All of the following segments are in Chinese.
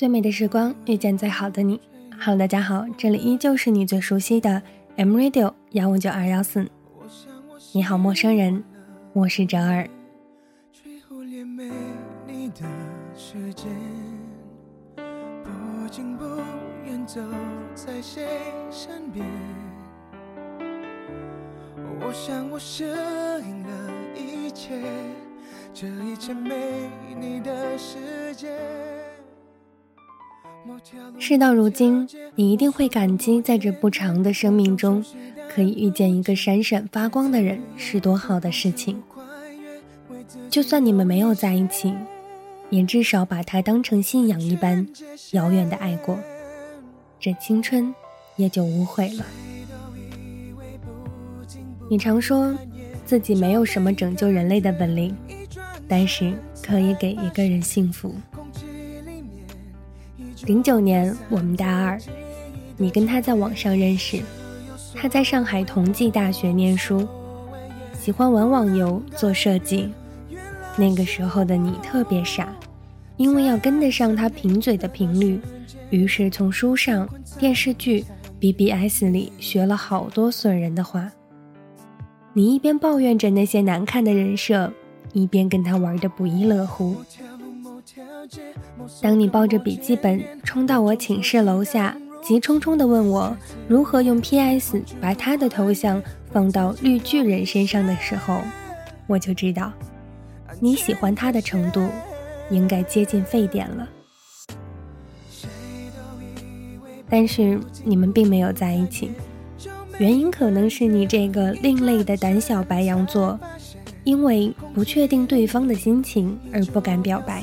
最美的时光遇见最好的你。Hello，大家好，这里依旧是你最熟悉的 M Radio 幺五九二幺四。你好，陌生人，我是哲儿。我想我适应了一切，这一切没你的世界。事到如今，你一定会感激，在这不长的生命中，可以遇见一个闪闪发光的人，是多好的事情。就算你们没有在一起，也至少把他当成信仰一般，遥远的爱过，这青春也就无悔了。你常说自己没有什么拯救人类的本领，但是可以给一个人幸福。零九年，我们大二，你跟他在网上认识，他在上海同济大学念书，喜欢玩网游、做设计。那个时候的你特别傻，因为要跟得上他贫嘴的频率，于是从书上、电视剧、BBS 里学了好多损人的话。你一边抱怨着那些难看的人设，一边跟他玩的不亦乐乎。当你抱着笔记本冲到我寝室楼下，急冲冲地问我如何用 PS 把他的头像放到绿巨人身上的时候，我就知道你喜欢他的程度应该接近沸点了。但是你们并没有在一起，原因可能是你这个另类的胆小白羊座，因为不确定对方的心情而不敢表白。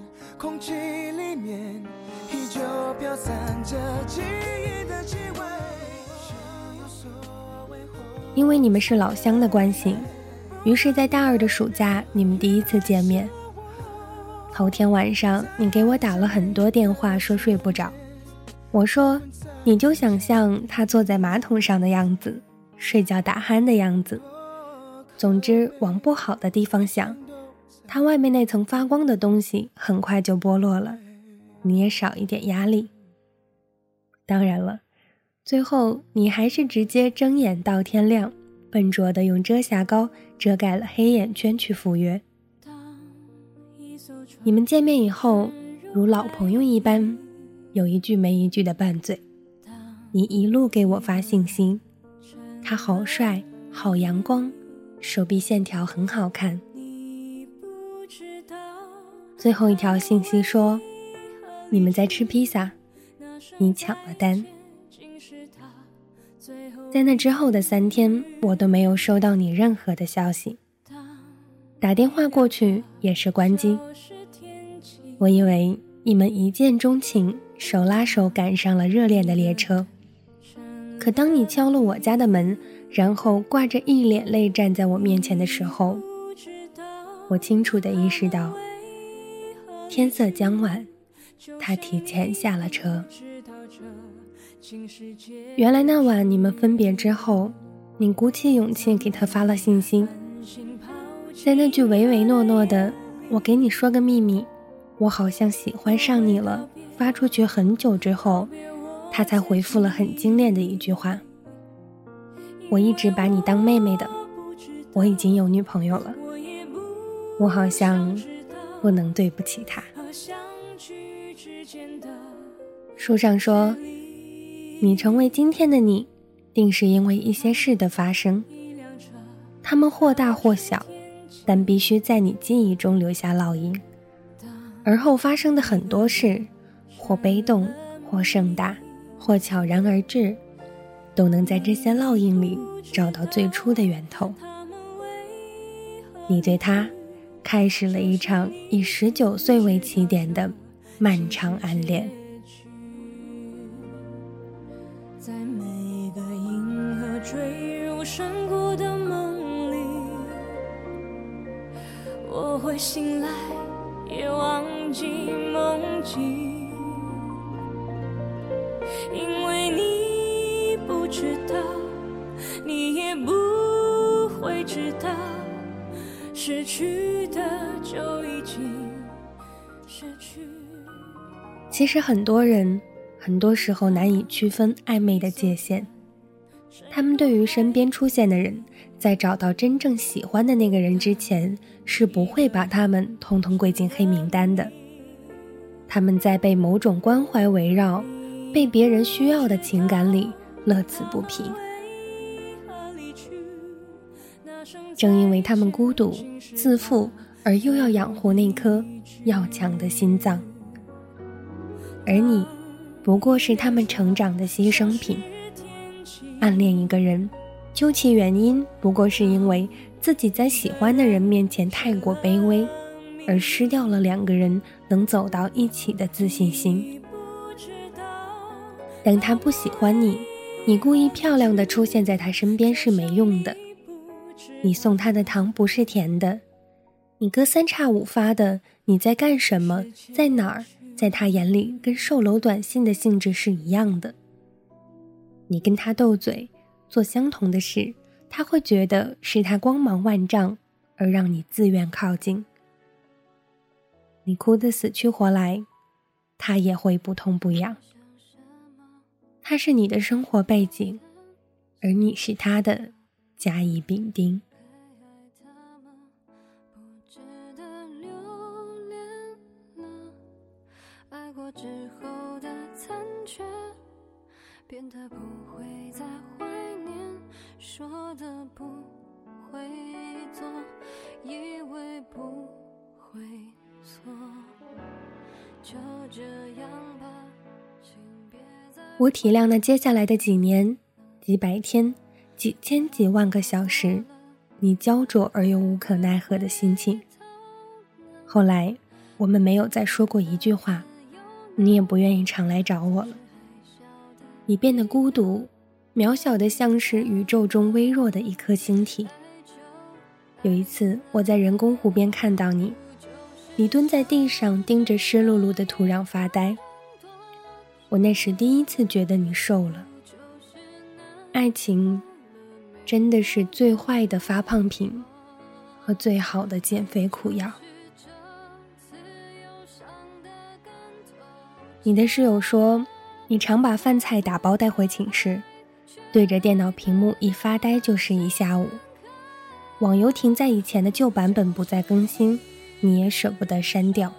空气里面依旧飘散着记忆的气味。因为你们是老乡的关系，于是，在大二的暑假，你们第一次见面。头天晚上，你给我打了很多电话，说睡不着。我说，你就想象他坐在马桶上的样子，睡觉打鼾的样子。总之，往不好的地方想，它外面那层发光的东西很快就剥落了，你也少一点压力。当然了，最后你还是直接睁眼到天亮，笨拙的用遮瑕膏遮盖了黑眼圈去赴约。你们见面以后，如老朋友一般，有一句没一句的拌嘴。你一路给我发信息，他好帅，好阳光。手臂线条很好看。最后一条信息说：“你们在吃披萨，你抢了单。”在那之后的三天，我都没有收到你任何的消息，打电话过去也是关机。我以为你们一见钟情，手拉手赶上了热恋的列车，可当你敲了我家的门。然后挂着一脸泪站在我面前的时候，我清楚的意识到，天色将晚，他提前下了车。原来那晚你们分别之后，你鼓起勇气给他发了信息，在那句唯唯诺诺的“我给你说个秘密，我好像喜欢上你了”发出去很久之后，他才回复了很精炼的一句话。我一直把你当妹妹的，我已经有女朋友了，我好像不能对不起他。书上说，你成为今天的你，定是因为一些事的发生，他们或大或小，但必须在你记忆中留下烙印。而后发生的很多事，或悲动，或盛大，或悄然而至。都能在这些烙印里找到最初的源头。你对他开始了一场以十九岁为起点的漫长暗恋。在每个银河坠入深谷的梦里，我会醒来也忘记梦境。因为你不知道，你也不会知道，失去的就已经失去。其实很多人很多时候难以区分暧昧的界限，他们对于身边出现的人，在找到真正喜欢的那个人之前，是不会把他们通通归进黑名单的。他们在被某种关怀围绕。被别人需要的情感里乐此不疲，正因为他们孤独、自负，而又要养活那颗要强的心脏，而你不过是他们成长的牺牲品。暗恋一个人，究其原因，不过是因为自己在喜欢的人面前太过卑微，而失掉了两个人能走到一起的自信心。等他不喜欢你，你故意漂亮的出现在他身边是没用的。你送他的糖不是甜的，你隔三差五发的你在干什么，在哪儿，在他眼里跟售楼短信的性质是一样的。你跟他斗嘴，做相同的事，他会觉得是他光芒万丈，而让你自愿靠近。你哭得死去活来，他也会不痛不痒。他是你的生活背景，而你是他的甲乙丙丁。爱过之后的残缺，变得不会再怀念，说的不会做，以为不会错，就这样吧。我体谅那接下来的几年、几百天、几千几万个小时，你焦灼而又无可奈何的心情。后来，我们没有再说过一句话，你也不愿意常来找我了。你变得孤独、渺小的，像是宇宙中微弱的一颗星体。有一次，我在人工湖边看到你，你蹲在地上，盯着湿漉漉的土壤发呆。我那时第一次觉得你瘦了。爱情，真的是最坏的发胖品，和最好的减肥苦药。你的室友说，你常把饭菜打包带回寝室，对着电脑屏幕一发呆就是一下午。网游停在以前的旧版本不再更新，你也舍不得删掉。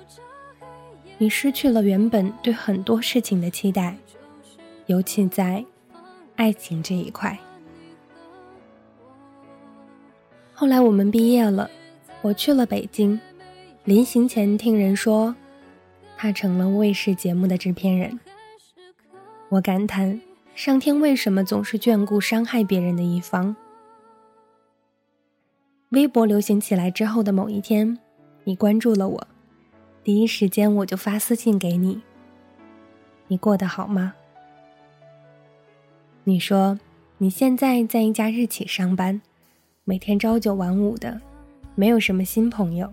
你失去了原本对很多事情的期待，尤其在爱情这一块。后来我们毕业了，我去了北京，临行前听人说，他成了卫视节目的制片人。我感叹，上天为什么总是眷顾伤害别人的一方？微博流行起来之后的某一天，你关注了我。第一时间我就发私信给你。你过得好吗？你说你现在在一家日企上班，每天朝九晚五的，没有什么新朋友，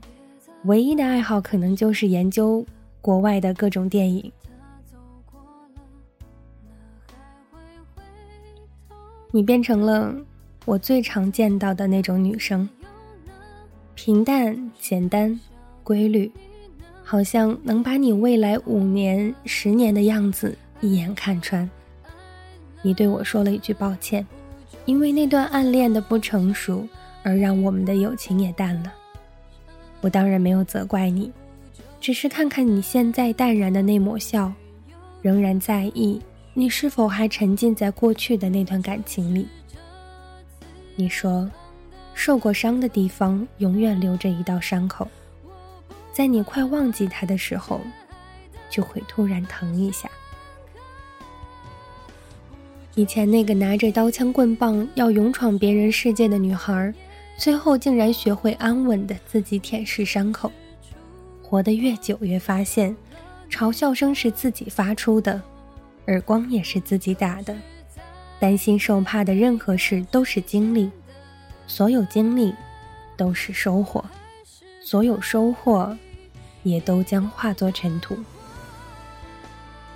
唯一的爱好可能就是研究国外的各种电影。你变成了我最常见到的那种女生，平淡、简单、规律。好像能把你未来五年、十年的样子一眼看穿。你对我说了一句抱歉，因为那段暗恋的不成熟，而让我们的友情也淡了。我当然没有责怪你，只是看看你现在淡然的那抹笑，仍然在意你是否还沉浸在过去的那段感情里。你说，受过伤的地方永远留着一道伤口。在你快忘记他的时候，就会突然疼一下。以前那个拿着刀枪棍棒要勇闯别人世界的女孩，最后竟然学会安稳的自己舔舐伤口，活得越久越发现，嘲笑声是自己发出的，耳光也是自己打的。担心受怕的任何事都是经历，所有经历都是收获，所有收获也都将化作尘土。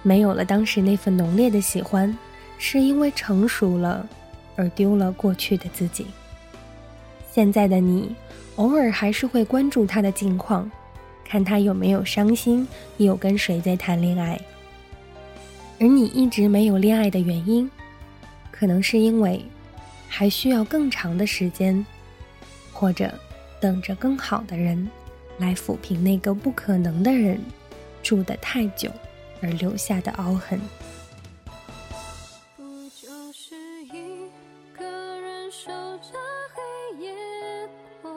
没有了当时那份浓烈的喜欢，是因为成熟了，而丢了过去的自己。现在的你，偶尔还是会关注他的近况，看他有没有伤心，有跟谁在谈恋爱。而你一直没有恋爱的原因。可能是因为还需要更长的时间，或者等着更好的人来抚平那个不可能的人住得太久而留下的凹痕。守着黑夜过？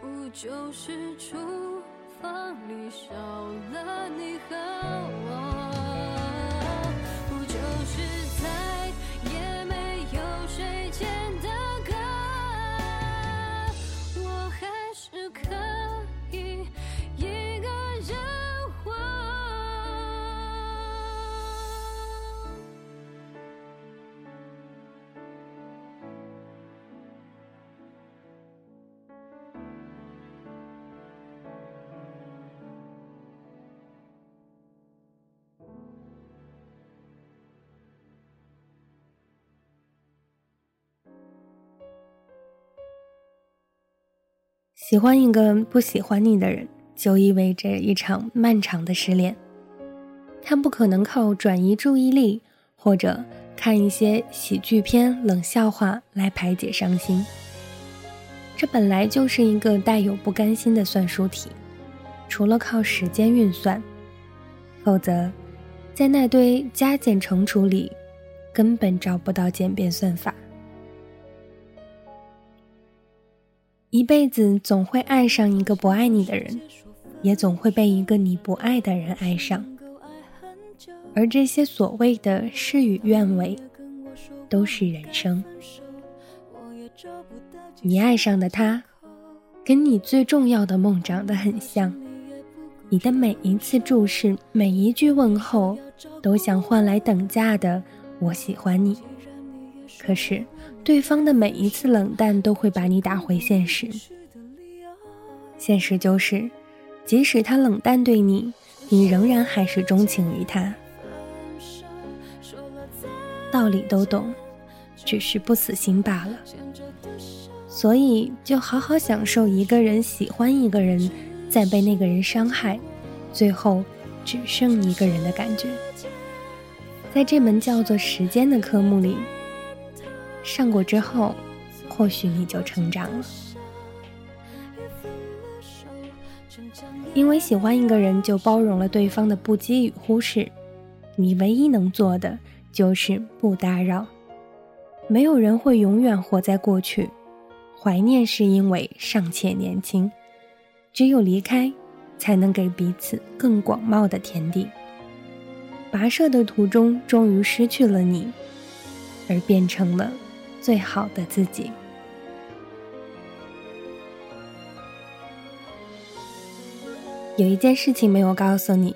不就是厨房里少了你和我？喜欢一个不喜欢你的人，就意味着一场漫长的失恋。他不可能靠转移注意力或者看一些喜剧片、冷笑话来排解伤心。这本来就是一个带有不甘心的算术题，除了靠时间运算，否则，在那堆加减乘除里，根本找不到简便算法。一辈子总会爱上一个不爱你的人，也总会被一个你不爱的人爱上。而这些所谓的事与愿违，都是人生。你爱上的他，跟你最重要的梦长得很像。你的每一次注视，每一句问候，都想换来等价的“我喜欢你”。可是。对方的每一次冷淡都会把你打回现实。现实就是，即使他冷淡对你，你仍然还是钟情于他。道理都懂，只是不死心罢了。所以，就好好享受一个人喜欢一个人，再被那个人伤害，最后只剩一个人的感觉。在这门叫做时间的科目里。上过之后，或许你就成长了。因为喜欢一个人，就包容了对方的不羁与忽视。你唯一能做的就是不打扰。没有人会永远活在过去，怀念是因为尚且年轻。只有离开，才能给彼此更广袤的天地。跋涉的途中，终于失去了你，而变成了。最好的自己。有一件事情没有告诉你，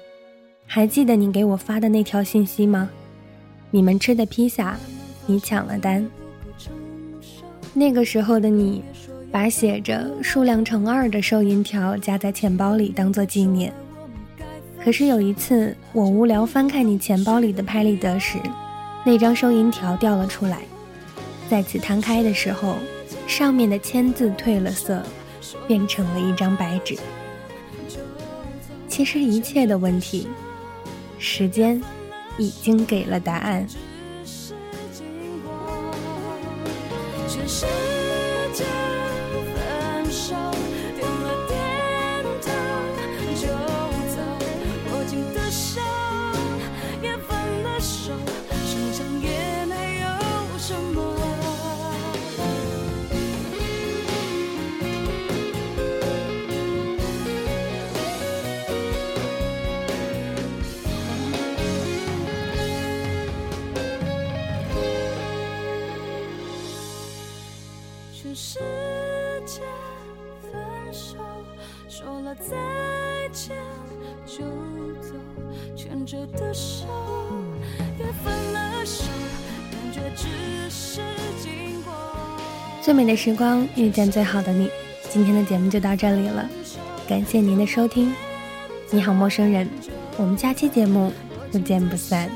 还记得你给我发的那条信息吗？你们吃的披萨，你抢了单。那个时候的你，把写着数量乘二的收银条夹在钱包里当做纪念。可是有一次，我无聊翻看你钱包里的拍立得时，那张收银条掉了出来。再次摊开的时候，上面的签字褪了色，变成了一张白纸。其实一切的问题，时间已经给了答案。界分手，说了再见就走。牵着的手，也分了手，感觉只是经过。最美的时光遇见最好的你，今天的节目就到这里了，感谢您的收听。你好，陌生人，我们下期节目不见不散。